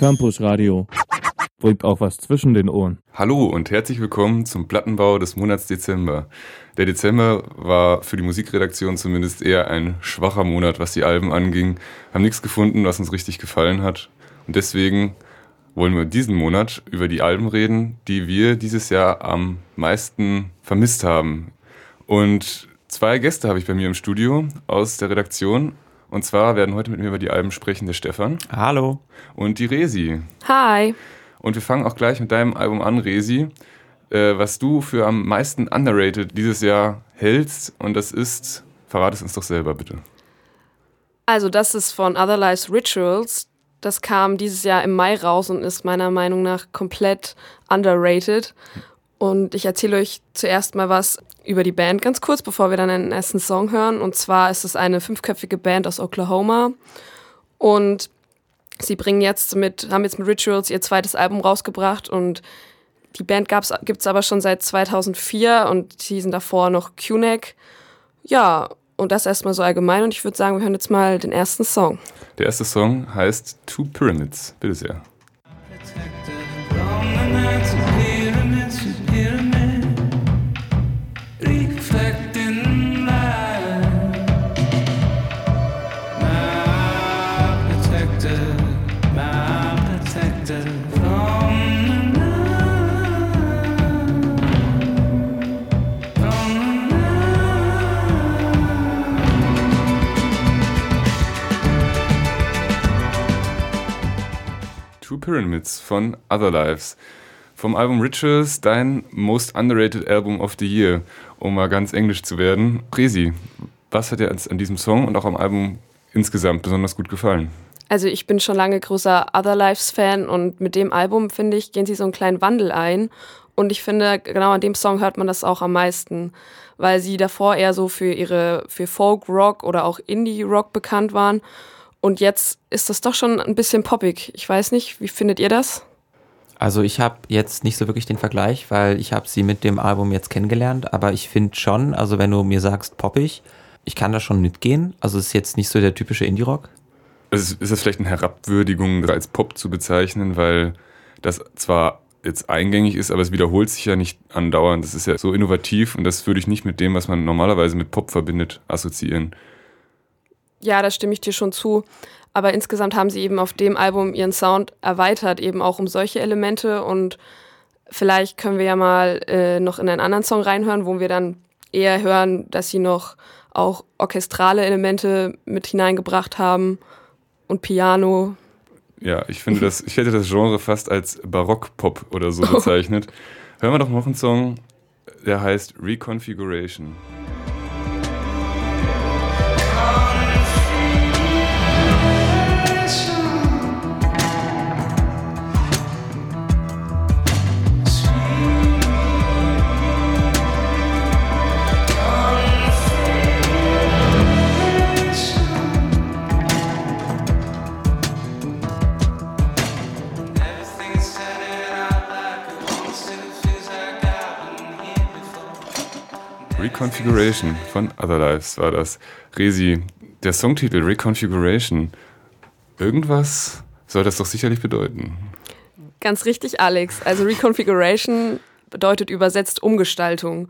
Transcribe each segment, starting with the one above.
Campus Radio. Bringt auch was zwischen den Ohren. Hallo und herzlich willkommen zum Plattenbau des Monats Dezember. Der Dezember war für die Musikredaktion zumindest eher ein schwacher Monat, was die Alben anging. Haben nichts gefunden, was uns richtig gefallen hat. Und deswegen wollen wir diesen Monat über die Alben reden, die wir dieses Jahr am meisten vermisst haben. Und zwei Gäste habe ich bei mir im Studio aus der Redaktion. Und zwar werden heute mit mir über die Alben sprechen der Stefan. Hallo. Und die Resi. Hi. Und wir fangen auch gleich mit deinem Album an, Resi, äh, was du für am meisten underrated dieses Jahr hältst. Und das ist, verrate es uns doch selber bitte. Also das ist von Other Lives Rituals. Das kam dieses Jahr im Mai raus und ist meiner Meinung nach komplett underrated. Und ich erzähle euch zuerst mal was über die Band ganz kurz, bevor wir dann einen ersten Song hören. Und zwar ist es eine fünfköpfige Band aus Oklahoma. Und Sie bringen jetzt mit, haben jetzt mit Rituals ihr zweites Album rausgebracht und die Band gibt es aber schon seit 2004 und die sind davor noch QNEC. Ja, und das erstmal so allgemein und ich würde sagen, wir hören jetzt mal den ersten Song. Der erste Song heißt Two Pyramids. Bitte sehr. Pyramids von Other Lives. Vom Album Rituals, dein Most Underrated Album of the Year, um mal ganz englisch zu werden. Presi, was hat dir an diesem Song und auch am Album insgesamt besonders gut gefallen? Also ich bin schon lange großer Other Lives Fan und mit dem Album, finde ich, gehen sie so einen kleinen Wandel ein. Und ich finde, genau an dem Song hört man das auch am meisten, weil sie davor eher so für ihre, für Folk Rock oder auch Indie Rock bekannt waren. Und jetzt ist das doch schon ein bisschen poppig. Ich weiß nicht, wie findet ihr das? Also ich habe jetzt nicht so wirklich den Vergleich, weil ich habe sie mit dem Album jetzt kennengelernt, aber ich finde schon, also wenn du mir sagst poppig, ich kann da schon mitgehen. Also es ist jetzt nicht so der typische Indie-Rock. Also ist das vielleicht eine Herabwürdigung, als Pop zu bezeichnen, weil das zwar jetzt eingängig ist, aber es wiederholt sich ja nicht andauernd. Das ist ja so innovativ und das würde ich nicht mit dem, was man normalerweise mit Pop verbindet, assoziieren. Ja, da stimme ich dir schon zu. Aber insgesamt haben sie eben auf dem Album ihren Sound erweitert, eben auch um solche Elemente. Und vielleicht können wir ja mal äh, noch in einen anderen Song reinhören, wo wir dann eher hören, dass sie noch auch orchestrale Elemente mit hineingebracht haben und Piano. Ja, ich finde das, ich hätte das Genre fast als Barock-Pop oder so bezeichnet. Hören wir doch noch einen Song, der heißt Reconfiguration. Reconfiguration von Other Lives war das. Resi, der Songtitel Reconfiguration, irgendwas soll das doch sicherlich bedeuten. Ganz richtig, Alex. Also Reconfiguration bedeutet übersetzt Umgestaltung.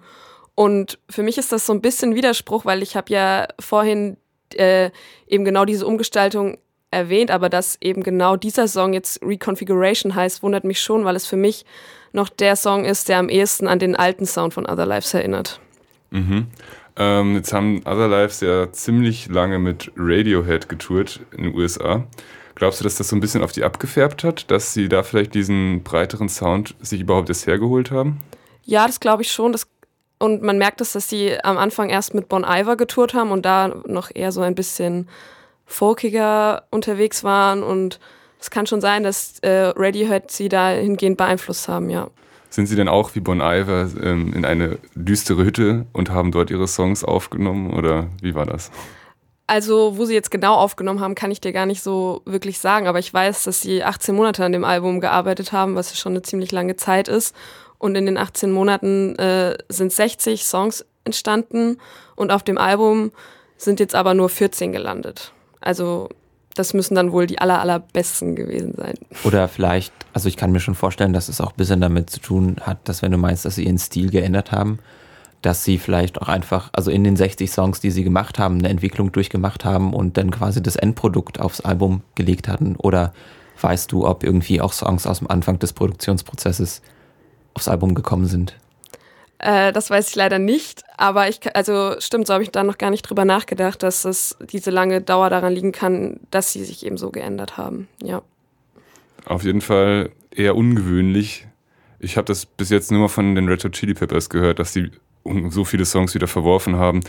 Und für mich ist das so ein bisschen Widerspruch, weil ich habe ja vorhin äh, eben genau diese Umgestaltung erwähnt, aber dass eben genau dieser Song jetzt Reconfiguration heißt, wundert mich schon, weil es für mich noch der Song ist, der am ehesten an den alten Sound von Other Lives erinnert. Mhm. Ähm, jetzt haben Other Lives ja ziemlich lange mit Radiohead getourt in den USA. Glaubst du, dass das so ein bisschen auf die abgefärbt hat, dass sie da vielleicht diesen breiteren Sound sich überhaupt erst hergeholt haben? Ja, das glaube ich schon. Das, und man merkt es, dass sie am Anfang erst mit Bon Iver getourt haben und da noch eher so ein bisschen folkiger unterwegs waren. Und es kann schon sein, dass äh, Radiohead sie dahingehend beeinflusst haben, ja. Sind Sie denn auch wie Bon Iver ähm, in eine düstere Hütte und haben dort Ihre Songs aufgenommen oder wie war das? Also, wo sie jetzt genau aufgenommen haben, kann ich dir gar nicht so wirklich sagen. Aber ich weiß, dass sie 18 Monate an dem Album gearbeitet haben, was schon eine ziemlich lange Zeit ist. Und in den 18 Monaten äh, sind 60 Songs entstanden und auf dem Album sind jetzt aber nur 14 gelandet. Also das müssen dann wohl die aller, allerbesten gewesen sein. Oder vielleicht, also ich kann mir schon vorstellen, dass es auch ein bisschen damit zu tun hat, dass wenn du meinst, dass sie ihren Stil geändert haben, dass sie vielleicht auch einfach, also in den 60 Songs, die sie gemacht haben, eine Entwicklung durchgemacht haben und dann quasi das Endprodukt aufs Album gelegt hatten? Oder weißt du, ob irgendwie auch Songs aus dem Anfang des Produktionsprozesses aufs Album gekommen sind? Äh, das weiß ich leider nicht, aber ich, also stimmt, so habe ich da noch gar nicht drüber nachgedacht, dass es diese lange Dauer daran liegen kann, dass sie sich eben so geändert haben. Ja. Auf jeden Fall eher ungewöhnlich. Ich habe das bis jetzt nur mal von den Red Hot Chili Peppers gehört, dass sie so viele Songs wieder verworfen haben.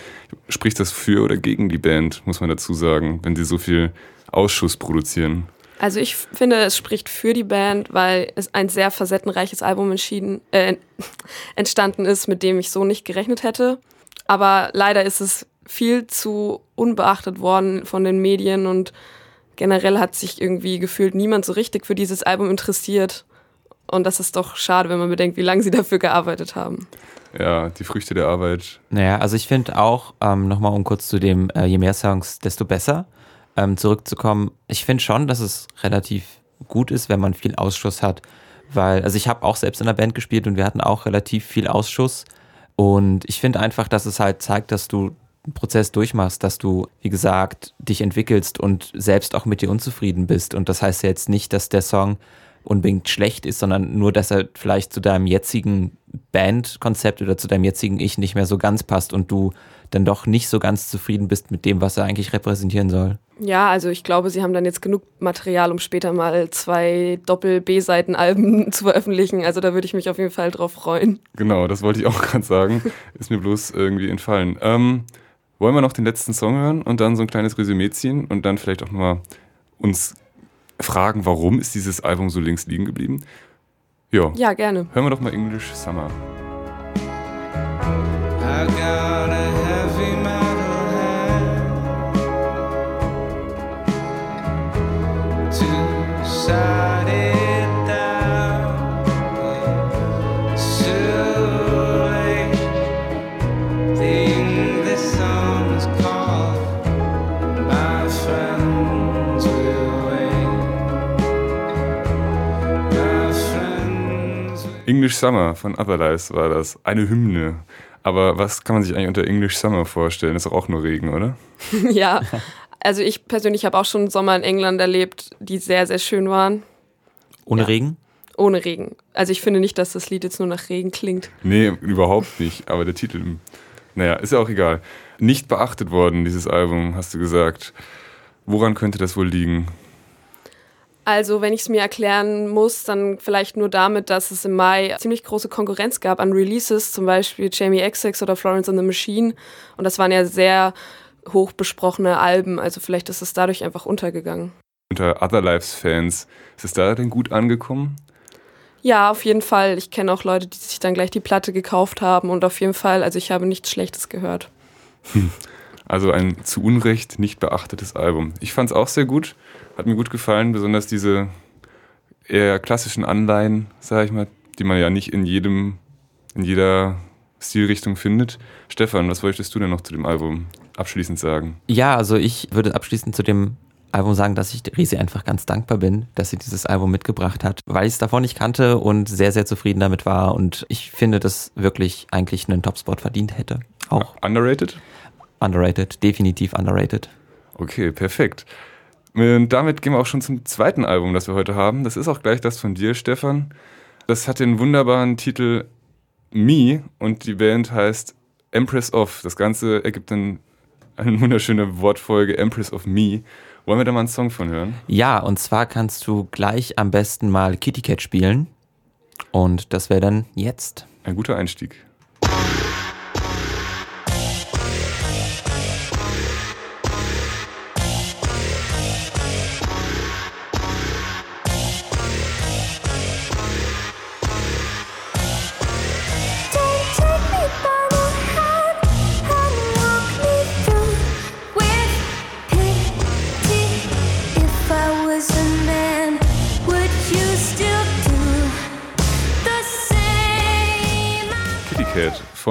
Spricht das für oder gegen die Band, muss man dazu sagen, wenn sie so viel Ausschuss produzieren? Also ich finde, es spricht für die Band, weil es ein sehr facettenreiches Album entschieden, äh, entstanden ist, mit dem ich so nicht gerechnet hätte. Aber leider ist es viel zu unbeachtet worden von den Medien und generell hat sich irgendwie gefühlt niemand so richtig für dieses Album interessiert. Und das ist doch schade, wenn man bedenkt, wie lange sie dafür gearbeitet haben. Ja, die Früchte der Arbeit. Naja, also ich finde auch, ähm, nochmal um kurz zu dem, äh, je mehr Songs, desto besser ähm, zurückzukommen, ich finde schon, dass es relativ gut ist, wenn man viel Ausschuss hat, weil, also ich habe auch selbst in der Band gespielt und wir hatten auch relativ viel Ausschuss. Und ich finde einfach, dass es halt zeigt, dass du einen Prozess durchmachst, dass du, wie gesagt, dich entwickelst und selbst auch mit dir unzufrieden bist. Und das heißt ja jetzt nicht, dass der Song unbedingt schlecht ist, sondern nur, dass er vielleicht zu deinem jetzigen Bandkonzept oder zu deinem jetzigen Ich nicht mehr so ganz passt und du dann doch nicht so ganz zufrieden bist mit dem, was er eigentlich repräsentieren soll. Ja, also ich glaube, sie haben dann jetzt genug Material, um später mal zwei Doppel-B-Seiten-Alben zu veröffentlichen. Also da würde ich mich auf jeden Fall drauf freuen. Genau, das wollte ich auch gerade sagen. Ist mir bloß irgendwie entfallen. Ähm, wollen wir noch den letzten Song hören und dann so ein kleines Resümee ziehen und dann vielleicht auch nochmal uns fragen, warum ist dieses Album so links liegen geblieben? Ja. Ja, gerne. Hören wir doch mal English Summer. I got Summer von Otherlies war das. Eine Hymne. Aber was kann man sich eigentlich unter English Summer vorstellen? ist doch auch nur Regen, oder? ja, also ich persönlich habe auch schon Sommer in England erlebt, die sehr, sehr schön waren. Ohne Ja. Regen? Ohne Regen. Also ich finde nicht, dass das Lied jetzt nur nach Regen klingt. Nee, überhaupt nicht. Aber der Titel, naja, ist ja auch egal. Nicht beachtet worden, dieses Album, hast du gesagt. Woran könnte das wohl liegen? Also, wenn ich es mir erklären muss, dann vielleicht nur damit, dass es im Mai ziemlich große Konkurrenz gab an Releases, zum Beispiel Jamie XX oder Florence and the Machine. Und das waren ja sehr hoch besprochene Alben. Also vielleicht ist es dadurch einfach untergegangen. Unter Other Lives Fans, ist es da denn gut angekommen? Ja, auf jeden Fall. Ich kenne auch Leute, die sich dann gleich die Platte gekauft haben. Und auf jeden Fall, also ich habe nichts Schlechtes gehört. Also ein zu Unrecht nicht beachtetes Album. Ich fand es auch sehr gut, hat mir gut gefallen, besonders diese eher klassischen Anleihen, sage ich mal, die man ja nicht in jedem, in jeder Stilrichtung findet. Stefan, was wolltest du denn noch zu dem Album abschließend sagen? Ja, also ich würde abschließend zu dem Album sagen, dass ich Risi einfach ganz dankbar bin, dass sie dieses Album mitgebracht hat, weil ich es davon nicht kannte und sehr, sehr zufrieden damit war und ich finde, dass wirklich eigentlich einen Topspot verdient hätte. Auch Underrated? underrated, definitiv underrated. Okay, perfekt. Und damit gehen wir auch schon zum zweiten Album, das wir heute haben. Das ist auch gleich das von dir, Stefan. Das hat den wunderbaren Titel Me und die Band heißt Empress of. Das Ganze ergibt dann eine wunderschöne Wortfolge Empress of Me. Wollen wir da mal einen Song von hören? Ja, und zwar kannst du gleich am besten mal Kitty Cat spielen und das wäre dann jetzt. Ein guter Einstieg.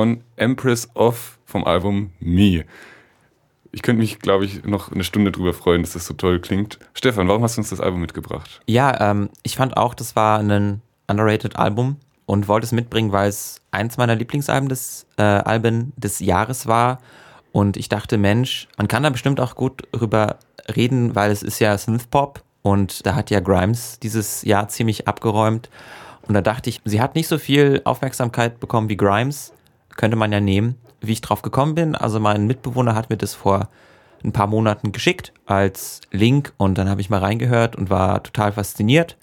Von Empress of vom Album Me. Ich könnte mich, glaube ich, noch eine Stunde drüber freuen, dass das so toll klingt. Stefan, warum hast du uns das Album mitgebracht? Ja, ähm, ich fand auch, das war ein underrated Album und wollte es mitbringen, weil es eins meiner Lieblingsalben des äh, Alben des Jahres war. Und ich dachte, Mensch, man kann da bestimmt auch gut drüber reden, weil es ist ja Synthpop und da hat ja Grimes dieses Jahr ziemlich abgeräumt. Und da dachte ich, sie hat nicht so viel Aufmerksamkeit bekommen wie Grimes, könnte man ja nehmen. Wie ich drauf gekommen bin, also mein Mitbewohner hat mir das vor ein paar Monaten geschickt als Link und dann habe ich mal reingehört und war total fasziniert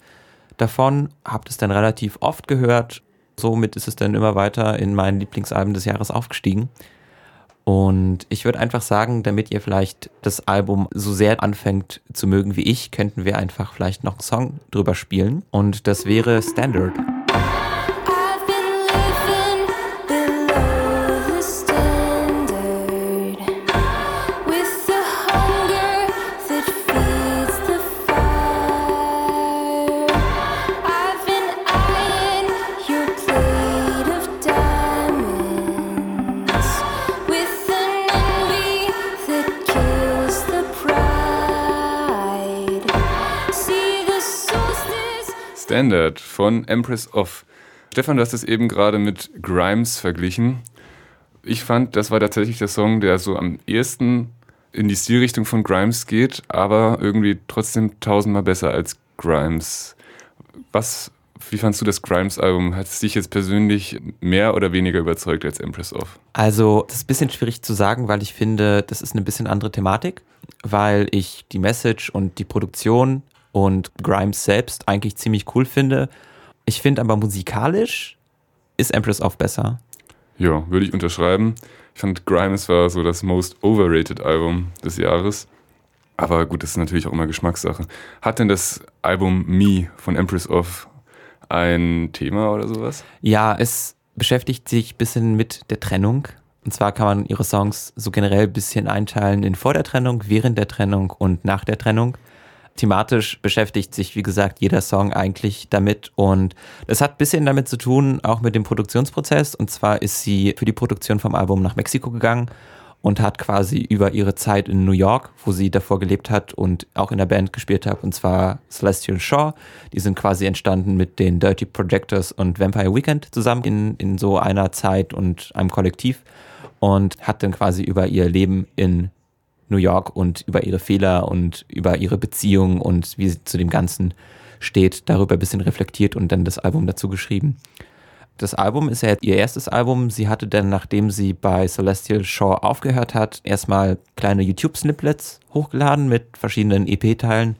davon, habe das dann relativ oft gehört. Somit ist es dann immer weiter in meinen Lieblingsalben des Jahres aufgestiegen. Und ich würde einfach sagen, damit ihr vielleicht das Album so sehr anfängt zu mögen wie ich, könnten wir einfach vielleicht noch einen Song drüber spielen. Und das wäre Standard. Standard von Empress of. Stefan, du hast es eben gerade mit Grimes verglichen. Ich fand, das war tatsächlich der Song, der so am ehesten in die Stilrichtung von Grimes geht, aber irgendwie trotzdem tausendmal besser als Grimes. Was, wie fandst du das Grimes-Album? Hat es dich jetzt persönlich mehr oder weniger überzeugt als Empress of? Also, das ist ein bisschen schwierig zu sagen, weil ich finde, das ist eine bisschen andere Thematik, weil ich die Message und die Produktion und Grimes selbst eigentlich ziemlich cool finde. Ich finde aber musikalisch ist Empress of besser. Ja, würde ich unterschreiben. Ich fand Grimes war so das most overrated Album des Jahres. Aber gut, das ist natürlich auch immer Geschmackssache. Hat denn das Album Me von Empress of ein Thema oder sowas? Ja, es beschäftigt sich ein bisschen mit der Trennung. Und zwar kann man ihre Songs so generell ein bisschen einteilen in vor der Trennung, während der Trennung und nach der Trennung. Thematisch beschäftigt sich, wie gesagt, jeder Song eigentlich damit. Und das hat ein bisschen damit zu tun, auch mit dem Produktionsprozess. Und zwar ist sie für die Produktion vom Album nach Mexiko gegangen und hat quasi über ihre Zeit in New York, wo sie davor gelebt hat und auch in der Band gespielt hat, und zwar Celestial Shaw. Die sind quasi entstanden mit den Dirty Projectors und Vampire Weekend zusammen in, in so einer Zeit und einem Kollektiv und hat dann quasi über ihr Leben in New York und über ihre Fehler und über ihre Beziehung und wie sie zu dem Ganzen steht, darüber ein bisschen reflektiert und dann das Album dazu geschrieben. Das Album ist ja ihr erstes Album. Sie hatte dann, nachdem sie bei Celestial Shaw aufgehört hat, erstmal kleine YouTube-Snippets hochgeladen mit verschiedenen EP-Teilen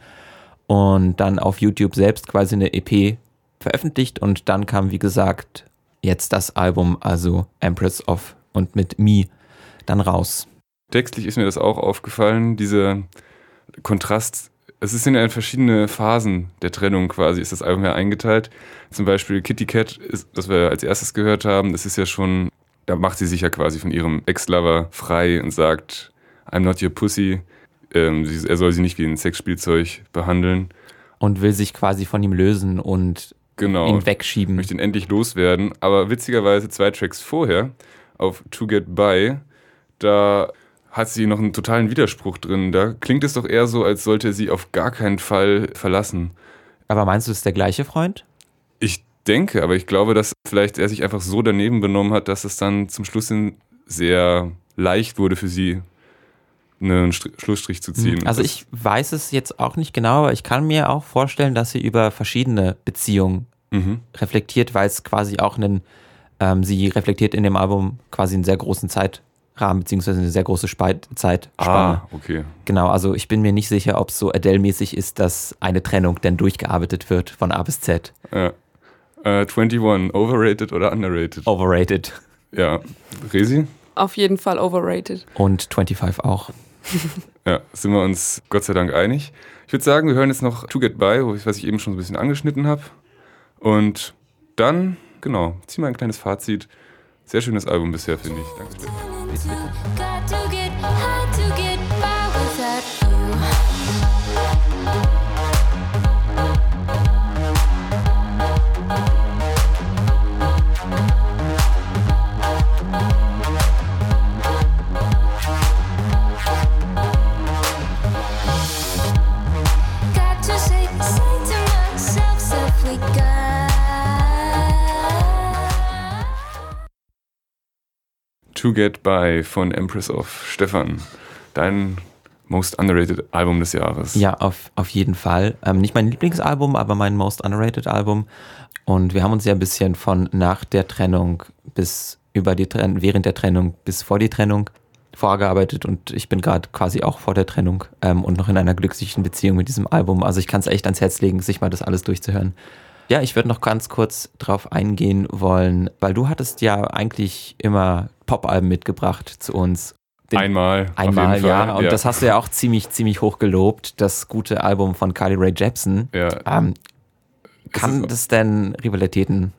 und dann auf YouTube selbst quasi eine EP veröffentlicht und dann kam, wie gesagt, jetzt das Album, also Empress of und mit Me dann raus. Textlich ist mir das auch aufgefallen, dieser Kontrast. Es sind ja in verschiedene Phasen der Trennung quasi, ist das Album ja eingeteilt. Zum Beispiel Kitty Cat, ist, das wir als erstes gehört haben, das ist ja schon, da macht sie sich ja quasi von ihrem Ex-Lover frei und sagt, I'm not your pussy. Ähm, sie, er soll sie nicht wie ein Sexspielzeug behandeln. Und will sich quasi von ihm lösen und Genau. ihn wegschieben. möchte ihn endlich loswerden. Aber witzigerweise zwei Tracks vorher auf To Get By, da hat sie noch einen totalen Widerspruch drin. Da klingt es doch eher so, als sollte er sie auf gar keinen Fall verlassen. Aber meinst du, es ist der gleiche Freund? Ich denke, aber ich glaube, dass vielleicht er sich einfach so daneben benommen hat, dass es dann zum Schluss hin sehr leicht wurde für sie, einen Str- Schlussstrich zu ziehen. Also Das- ich weiß es jetzt auch nicht genau, aber ich kann mir auch vorstellen, dass sie über verschiedene Beziehungen Mhm. reflektiert, weil es quasi auch einen, ähm, sie reflektiert in dem Album quasi einen sehr großen Zeitrahmen, beziehungsweise eine sehr große Spe Zeitspanne. Ah, okay. Genau, also ich bin mir nicht sicher, ob es so Adele-mäßig ist, dass eine Trennung dann durchgearbeitet wird von A bis Z. Ja. Äh, 21, overrated oder underrated? Overrated. Ja. Resi? Auf jeden Fall overrated. Und 25 auch. Ja, sind wir uns Gott sei Dank einig. Ich würde sagen, wir hören jetzt noch To Get By, wo ich- was ich eben schon so ein bisschen angeschnitten habe. Und dann, genau, ziehen wir ein kleines Fazit. Sehr schönes Album bisher, finde ich. Danke. Got to To Get By von Empress of Stefan. Dein most underrated Album des Jahres. Ja, auf, auf jeden Fall. Ähm, nicht mein Lieblingsalbum, aber mein most underrated Album. Und wir haben uns ja ein bisschen von nach der Trennung bis über die Trennung, während der Trennung bis vor die Trennung vorgearbeitet und ich bin gerade quasi auch vor der Trennung ähm, und noch in einer glücklichen Beziehung mit diesem Album. Also ich kann es echt ans Herz legen, sich mal das alles durchzuhören. Ja, ich würde noch ganz kurz drauf eingehen wollen, weil du hattest ja eigentlich immer Popalben mitgebracht zu uns. Den- Einmal. Einmal, ja. Und das hast du ja auch ziemlich, ziemlich hoch gelobt, das gute Album von Carly Rae Jepsen. Ja. Ähm, kann ist- das denn Rivalitäten?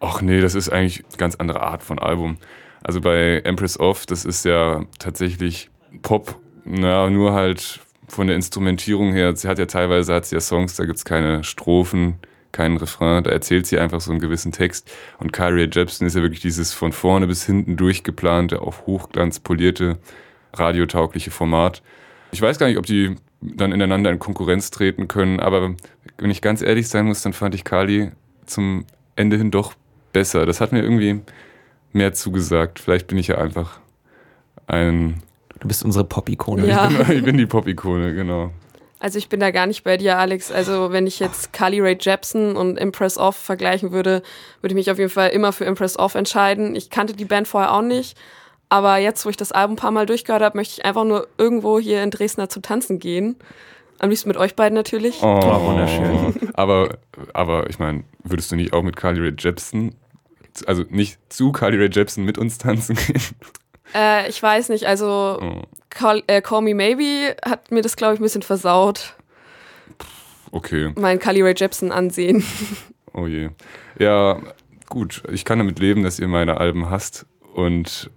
Ach nee, das ist eigentlich eine ganz andere Art von Album. Also bei Empress of, das ist ja tatsächlich Pop, na, nur halt von der Instrumentierung her. Sie hat ja teilweise hat sie ja Songs, da gibt's keine Strophen, keinen Refrain, da erzählt sie einfach so einen gewissen Text. Und Kyrie Jepsen ist ja wirklich dieses von vorne bis hinten durchgeplante, auf Hochglanz polierte, radiotaugliche Format. Ich weiß gar nicht, ob die dann ineinander in Konkurrenz treten können, aber wenn ich ganz ehrlich sein muss, dann fand ich Kali zum Ende hin doch besser. Das hat mir irgendwie mehr zugesagt. Vielleicht bin ich ja einfach ein. Du bist unsere Pop-Ikone. Ja. Ich bin die Pop-Ikone, genau. Also ich bin da gar nicht bei dir, Alex. Also wenn ich jetzt Carly Rae Jepsen und Impress Off vergleichen würde, würde ich mich auf jeden Fall immer für Impress Off entscheiden. Ich kannte die Band vorher auch nicht. Aber jetzt, wo ich das Album ein paar Mal durchgehört habe, möchte ich einfach nur irgendwo hier in Dresden zu tanzen gehen. Am liebsten mit euch beiden natürlich. Oh, wunderschön. Aber, aber ich meine, würdest du nicht auch mit Carly Rae Jepsen, also nicht zu Carly Rae Jepsen mit uns tanzen gehen? Äh, ich weiß nicht, also Oh, Call, äh, Call Me Maybe hat mir das, glaube ich, ein bisschen versaut. okay. Mein Carly Rae Jepsen ansehen. Oh je. Ja, gut. Ich kann damit leben, dass ihr meine Alben hasst. Und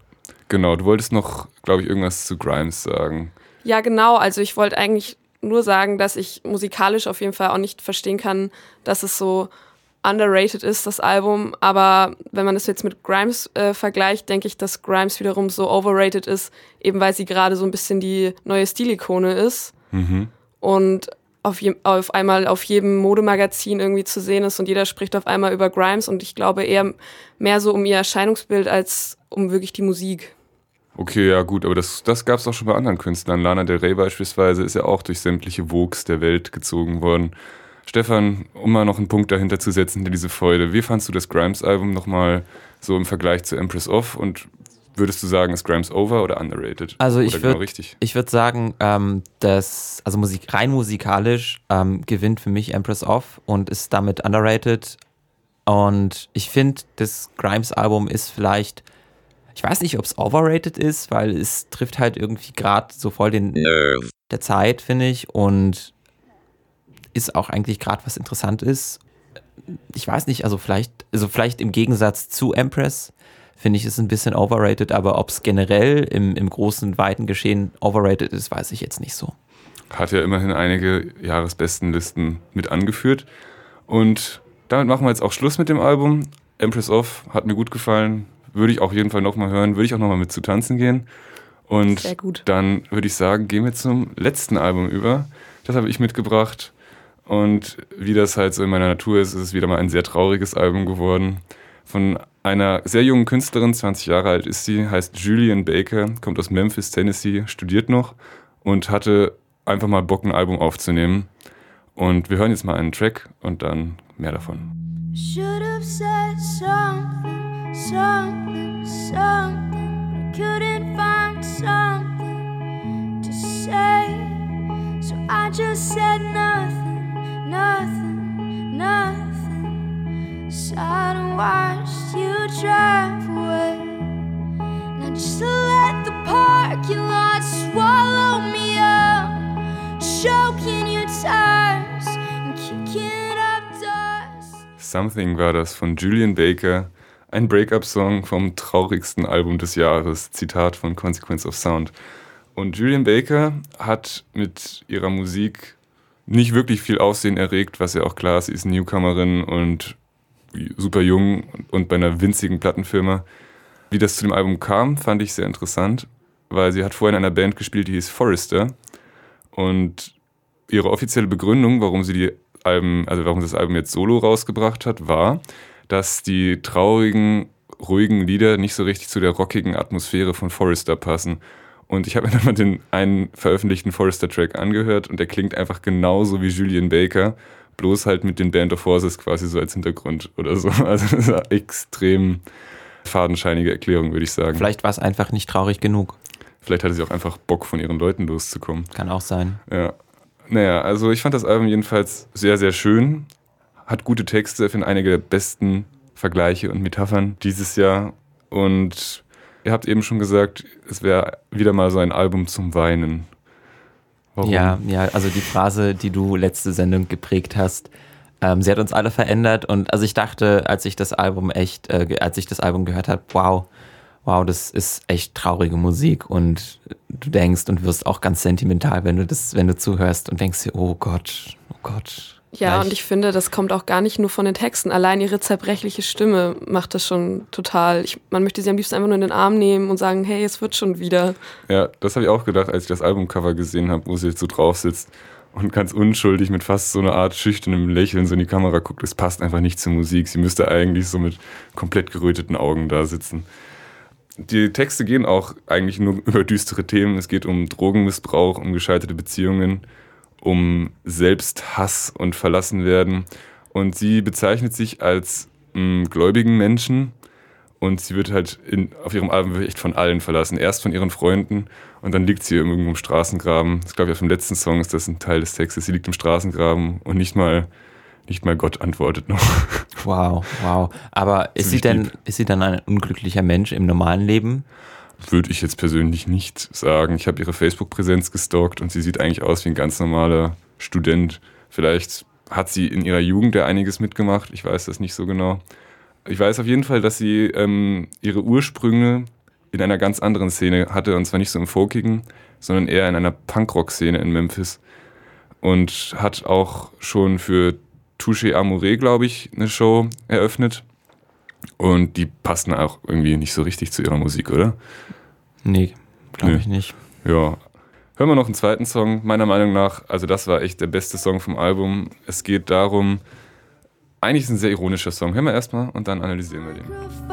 genau, du wolltest noch, glaube ich, irgendwas zu Grimes sagen. Ja, genau. Also ich wollte eigentlich nur sagen, dass ich musikalisch auf jeden Fall auch nicht verstehen kann, dass es so underrated ist, das Album. Aber wenn man das jetzt mit Grimes äh, vergleicht, denke ich, dass Grimes wiederum so overrated ist, eben weil sie gerade so ein bisschen die neue Stilikone ist Mhm. und auf, je, auf einmal auf jedem Modemagazin irgendwie zu sehen ist und jeder spricht auf einmal über Grimes und ich glaube eher mehr so um ihr Erscheinungsbild als um wirklich die Musik. Okay, ja gut, aber das, das gab es auch schon bei anderen Künstlern. Lana Del Rey beispielsweise ist ja auch durch sämtliche Vogues der Welt gezogen worden. Stefan, um mal noch einen Punkt dahinter zu setzen, hinter diese Freude. Wie fandst du das Grimes-Album nochmal so im Vergleich zu Empress Off? Und würdest du sagen, ist Grimes over oder underrated? Also ich oder genau. Ich würde sagen, ähm, dass, also Musik, rein musikalisch ähm, gewinnt für mich Empress Off und ist damit underrated. Und ich finde, das Grimes-Album ist vielleicht, ich weiß nicht, ob es overrated ist, weil es trifft halt irgendwie gerade so voll den der Zeit, finde ich. Und ist auch eigentlich gerade was interessant ist. Ich weiß nicht, also vielleicht, also vielleicht im Gegensatz zu Empress finde ich es ein bisschen overrated, aber ob es generell im, im großen, weiten Geschehen overrated ist, weiß ich jetzt nicht so. Hat ja immerhin einige Jahresbestenlisten mit angeführt. Und damit machen wir jetzt auch Schluss mit dem Album. Empress Off hat mir gut gefallen. Würde ich auf jeden Fall nochmal hören. Würde ich auch nochmal mit zu tanzen gehen. Und Sehr gut. dann würde ich sagen, gehen wir zum letzten Album über. Das habe ich mitgebracht. Und wie das halt so in meiner Natur ist, ist es wieder mal ein sehr trauriges Album geworden. Von einer sehr jungen Künstlerin, 20 Jahre alt ist sie, heißt Julian Baker, kommt aus Memphis, Tennessee, studiert noch und hatte einfach mal Bock, ein Album aufzunehmen. Und wir hören jetzt mal einen Track und dann mehr davon. Should have said something, something, something. but couldn't find something to say. So I just said nothing, nothing, nothing. Sat and watched you drive away. And just let the parking lot swallow me up. Choking your tires and kicking up dust. Something war das von Julian Baker, ein Breakup-Song vom traurigsten Album des Jahres, Zitat von Consequence of Sound. Und Julian Baker hat mit ihrer Musik nicht wirklich viel Aufsehen erregt, was ja auch klar ist, sie ist Newcomerin und super jung und bei einer winzigen Plattenfirma. Wie das zu dem Album kam, fand ich sehr interessant, weil sie hat vorher in einer Band gespielt, die hieß Forrester. Und ihre offizielle Begründung, warum sie die Album, also warum das Album jetzt solo rausgebracht hat, war, dass die traurigen, ruhigen Lieder nicht so richtig zu der rockigen Atmosphäre von Forrester passen. Und ich habe mir dann mal den einen veröffentlichten Forrester-Track angehört und der klingt einfach genauso wie Julian Baker, bloß halt mit den Band of Horses quasi so als Hintergrund oder so. Also das ist eine extrem fadenscheinige Erklärung, würde ich sagen. Vielleicht war es einfach nicht traurig genug. Vielleicht hatte sie auch einfach Bock, von ihren Leuten loszukommen. Kann auch sein. Ja. Naja, also ich fand das Album jedenfalls sehr, sehr schön. Hat gute Texte, finde einige der besten Vergleiche und Metaphern dieses Jahr. Und ihr habt eben schon gesagt, es wäre wieder mal so ein Album zum Weinen. Warum? Ja, ja, also die Phrase, die du letzte Sendung geprägt hast, ähm, sie hat uns alle verändert und also ich dachte, als ich das Album echt, äh, als ich das Album gehört habe, wow, wow, das ist echt traurige Musik und du denkst und wirst auch ganz sentimental, wenn du das, wenn du zuhörst und denkst dir, oh Gott, Gott. Ja, Gleich- und ich finde, das kommt auch gar nicht nur von den Texten. Allein ihre zerbrechliche Stimme macht das schon total. Ich, man möchte sie am liebsten einfach nur in den Arm nehmen und sagen, hey, es wird schon wieder. Ja, das habe ich auch gedacht, als ich das Albumcover gesehen habe, wo sie jetzt so drauf sitzt und ganz unschuldig mit fast so einer Art schüchternem Lächeln so in die Kamera guckt. Es passt einfach nicht zur Musik. Sie müsste eigentlich so mit komplett geröteten Augen da sitzen. Die Texte gehen auch eigentlich nur über düstere Themen. Es geht um Drogenmissbrauch, um gescheiterte Beziehungen, um Selbsthass und Verlassenwerden. Und sie bezeichnet sich als mh, gläubigen Menschen, und sie wird halt in, auf ihrem Album echt von allen verlassen. Erst von ihren Freunden und dann liegt sie irgendwo im Straßengraben. Das glaube ich auf dem letzten Song ist das ein Teil des Textes. Sie liegt im Straßengraben und nicht mal, nicht mal Gott antwortet noch. Wow, wow. Aber ist sie denn, ist sie dann ein unglücklicher Mensch im normalen Leben? Würde ich jetzt persönlich nicht sagen. Ich habe ihre Facebook-Präsenz gestalkt und sie sieht eigentlich aus wie ein ganz normaler Student. Vielleicht hat sie in ihrer Jugend ja einiges mitgemacht. Ich weiß das nicht so genau. Ich weiß auf jeden Fall, dass sie ähm, ihre Ursprünge in einer ganz anderen Szene hatte, und zwar nicht so im Folkigen, sondern eher in einer Punkrock-Szene in Memphis. Und hat auch schon für Touché Amore, glaube ich, eine Show eröffnet. Und die passen auch irgendwie nicht so richtig zu ihrer Musik, oder? Nee, glaube Nee. ich nicht. Ja. Hören wir noch einen zweiten Song. Meiner Meinung nach, also das war echt der beste Song vom Album. Es geht darum, eigentlich ist es ein sehr ironischer Song. Hören wir erstmal und dann analysieren wir den.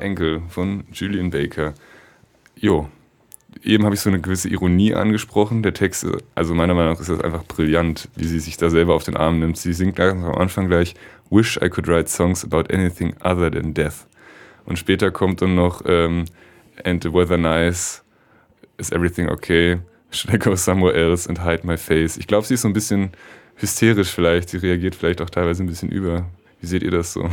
Ankle von Julian Baker. Jo, eben habe ich so eine gewisse Ironie angesprochen. Der Text, also meiner Meinung nach ist das einfach brillant, wie sie sich da selber auf den Arm nimmt. Sie singt am Anfang gleich Wish I could write songs about anything other than death. Und später kommt dann noch ähm, And the weather nice, is everything okay? Should I go somewhere else and hide my face? Ich glaube, sie ist so ein bisschen hysterisch vielleicht. Sie reagiert vielleicht auch teilweise ein bisschen über. Wie seht ihr das so?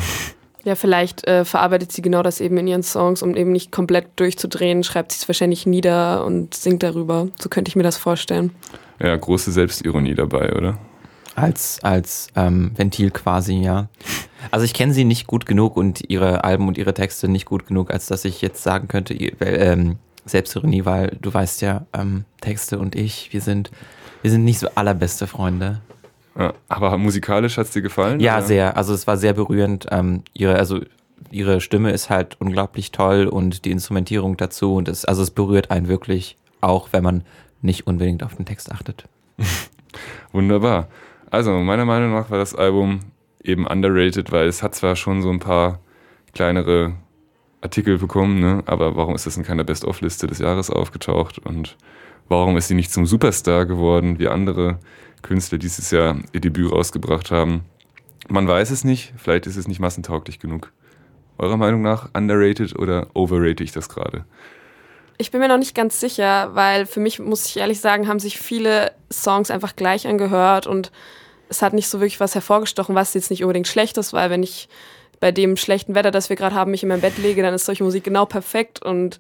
Ja, vielleicht äh, verarbeitet sie genau das eben in ihren Songs, um eben nicht komplett durchzudrehen, schreibt sie es wahrscheinlich nieder und singt darüber. So könnte ich mir das vorstellen. Ja, große Selbstironie dabei, oder? Als, als ähm, Ventil quasi, ja. Also ich kenne sie nicht gut genug und ihre Alben und ihre Texte nicht gut genug, als dass ich jetzt sagen könnte, ähm, Selbstironie, weil du weißt ja, ähm, Texte und ich, wir sind, wir sind nicht so allerbeste Freunde. Ja, aber musikalisch hat es dir gefallen? Ja, oder? sehr. Also es war sehr berührend. Ähm, ihre, also ihre Stimme ist halt unglaublich toll und die Instrumentierung dazu und es, also es berührt einen wirklich, auch wenn man nicht unbedingt auf den Text achtet. Wunderbar. Also, meiner Meinung nach war das Album eben underrated, weil es hat zwar schon so ein paar kleinere Artikel bekommen, ne? aber warum ist das in keiner Best-of-Liste des Jahres aufgetaucht und warum ist sie nicht zum Superstar geworden, wie andere Künstler dieses Jahr ihr Debüt rausgebracht haben? Man weiß es nicht, vielleicht ist es nicht massentauglich genug. Eurer Meinung nach underrated oder overrate ich das gerade? Ich bin mir noch nicht ganz sicher, weil für mich, muss ich ehrlich sagen, haben sich viele Songs einfach gleich angehört und es hat nicht so wirklich was hervorgestochen, was jetzt nicht unbedingt schlecht ist, weil wenn ich bei dem schlechten Wetter, das wir gerade haben, mich in mein Bett lege, dann ist solche Musik genau perfekt und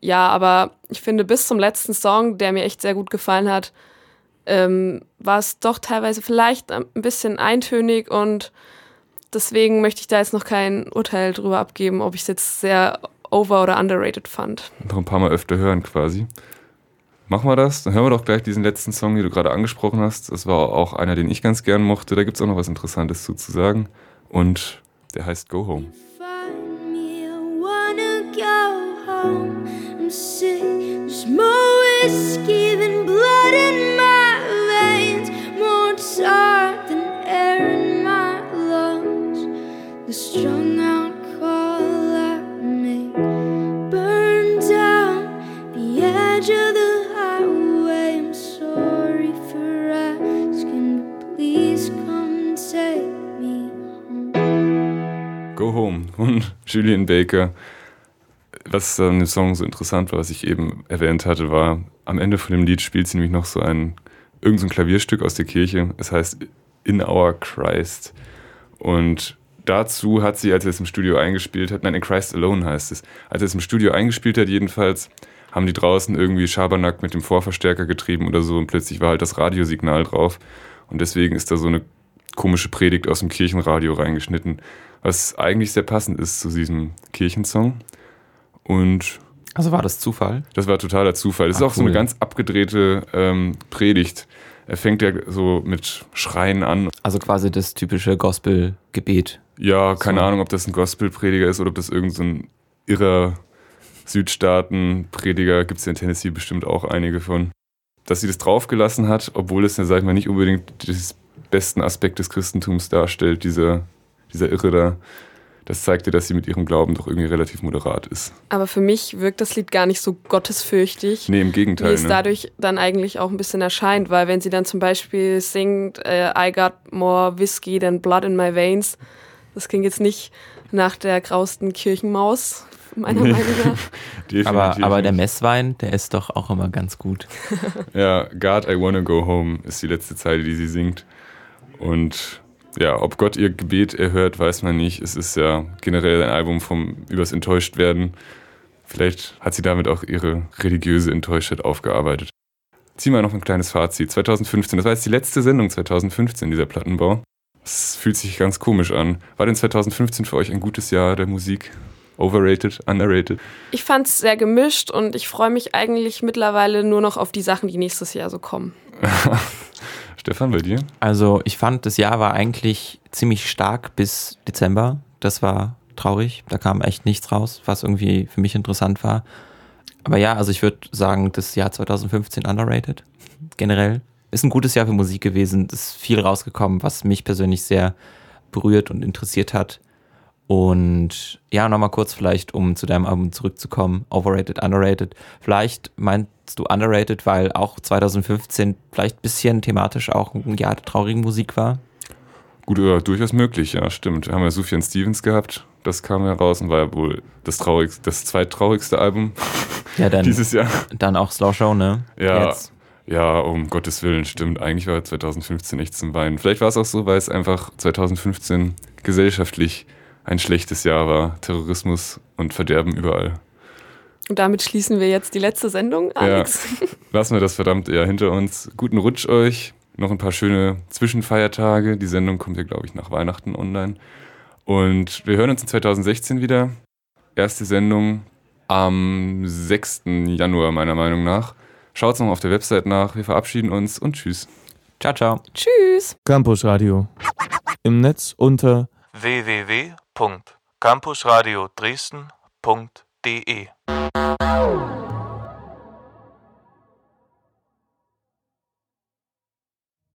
ja, aber ich finde bis zum letzten Song, der mir echt sehr gut gefallen hat, ähm, war es doch teilweise vielleicht ein bisschen eintönig und deswegen möchte ich da jetzt noch kein Urteil drüber abgeben, ob ich es jetzt sehr over- oder underrated fand. noch ein paar Mal öfter hören quasi. Machen wir das? Dann hören wir doch gleich diesen letzten Song, den du gerade angesprochen hast. Das war auch einer, den ich ganz gern mochte. Da gibt es auch noch was Interessantes zu, zu sagen. Und der heißt Go Home. Find me, I wanna go home. I'm sick. There's more whiskey than blood in my Go Home von Julian Baker. Was an dem Song so interessant war, was ich eben erwähnt hatte, war, am Ende von dem Lied spielt sie nämlich noch so ein, irgend so Klavierstück aus der Kirche. Es heißt In Our Christ. Und dazu hat sie, als er es im Studio eingespielt hat, nein, in Christ Alone heißt es, als er es im Studio eingespielt hat, jedenfalls, haben die draußen irgendwie Schabernack mit dem Vorverstärker getrieben oder so und plötzlich war halt das Radiosignal drauf. Und deswegen ist da so eine komische Predigt aus dem Kirchenradio reingeschnitten, was eigentlich sehr passend ist zu diesem Kirchensong. Und Also war das Zufall? das war totaler Zufall. Das Ah, ist auch so eine cool. ganz abgedrehte ähm, Predigt. Er fängt ja so mit Schreien an. Also quasi das typische Gospel-Gebet. Ja, keine So. Ahnung, ob das ein Gospelprediger ist oder ob das irgend so ein irrer Südstaaten-Prediger. Gibt es ja in Tennessee bestimmt auch einige von. Dass sie das draufgelassen hat, obwohl es ja, sag ich mal, nicht unbedingt den besten Aspekt des Christentums darstellt, dieser, dieser Irre da. Das zeigt dir, dass sie mit ihrem Glauben doch irgendwie relativ moderat ist. Aber für mich wirkt das Lied gar nicht so gottesfürchtig. Nee, im wie Gegenteil. es Ne? dadurch dann eigentlich auch ein bisschen erscheint, weil wenn sie dann zum Beispiel singt, äh, I got more whiskey than blood in my veins, das klingt jetzt nicht nach der grausten Kirchenmaus, meiner Nee. Meinung nach. Definitiv Aber, aber der. Messwein, der ist doch auch immer ganz gut. Ja, God, I wanna go home ist die letzte Zeile, die sie singt. Und ja, ob Gott ihr Gebet erhört, weiß man nicht. Es ist ja generell ein Album vom übers Enttäuschtwerden. Vielleicht hat sie damit auch ihre religiöse Enttäuschtheit aufgearbeitet. Ziehen wir noch ein kleines Fazit. 2015, das war jetzt die letzte Sendung 2015, dieser Plattenbau. Es fühlt sich ganz komisch an. War denn 2015 für euch ein gutes Jahr der Musik? Overrated, underrated? Ich fand es sehr gemischt und ich freue mich eigentlich mittlerweile nur noch auf die Sachen, die nächstes Jahr so kommen. Stefan, bei dir? Also ich fand, das Jahr war eigentlich ziemlich stark bis Dezember. Das war traurig. Da kam echt nichts raus, was irgendwie für mich interessant war. Aber ja, also ich würde sagen, das Jahr 2015 underrated. Generell. Ist ein gutes Jahr für Musik gewesen. Ist viel rausgekommen, was mich persönlich sehr berührt und interessiert hat. Und ja, nochmal kurz vielleicht, um zu deinem Album zurückzukommen. Overrated, underrated. Vielleicht meinst du underrated, weil auch 2015 vielleicht ein bisschen thematisch auch ein Jahr der traurigen Musik war. Gut, ja, durchaus möglich, ja, stimmt. Haben wir Sufjan Stevens gehabt, das kam heraus und war ja wohl das, traurigste, das zweittraurigste Album Ja, dann, dieses Jahr. dann auch Slow Show, ne? Ja, Jetzt. Ja, um Gottes Willen, stimmt. Eigentlich war 2015 echt zum Weinen. Vielleicht war es auch so, weil es einfach 2015 gesellschaftlich ein schlechtes Jahr war. Terrorismus und Verderben überall. Und damit schließen wir jetzt die letzte Sendung, Alex. Lassen wir das verdammt eher hinter uns. Guten Rutsch euch. Noch ein paar schöne Zwischenfeiertage. Die Sendung kommt ja, glaube ich, nach Weihnachten online. Und wir hören uns in 2016 wieder. Erste Sendung am 6. Januar, meiner Meinung nach. Schaut's noch auf der Website nach. Wir verabschieden uns und tschüss. Ciao, ciao. Tschüss. Campus Radio. Im Netz unter www.campusradio Dresden.de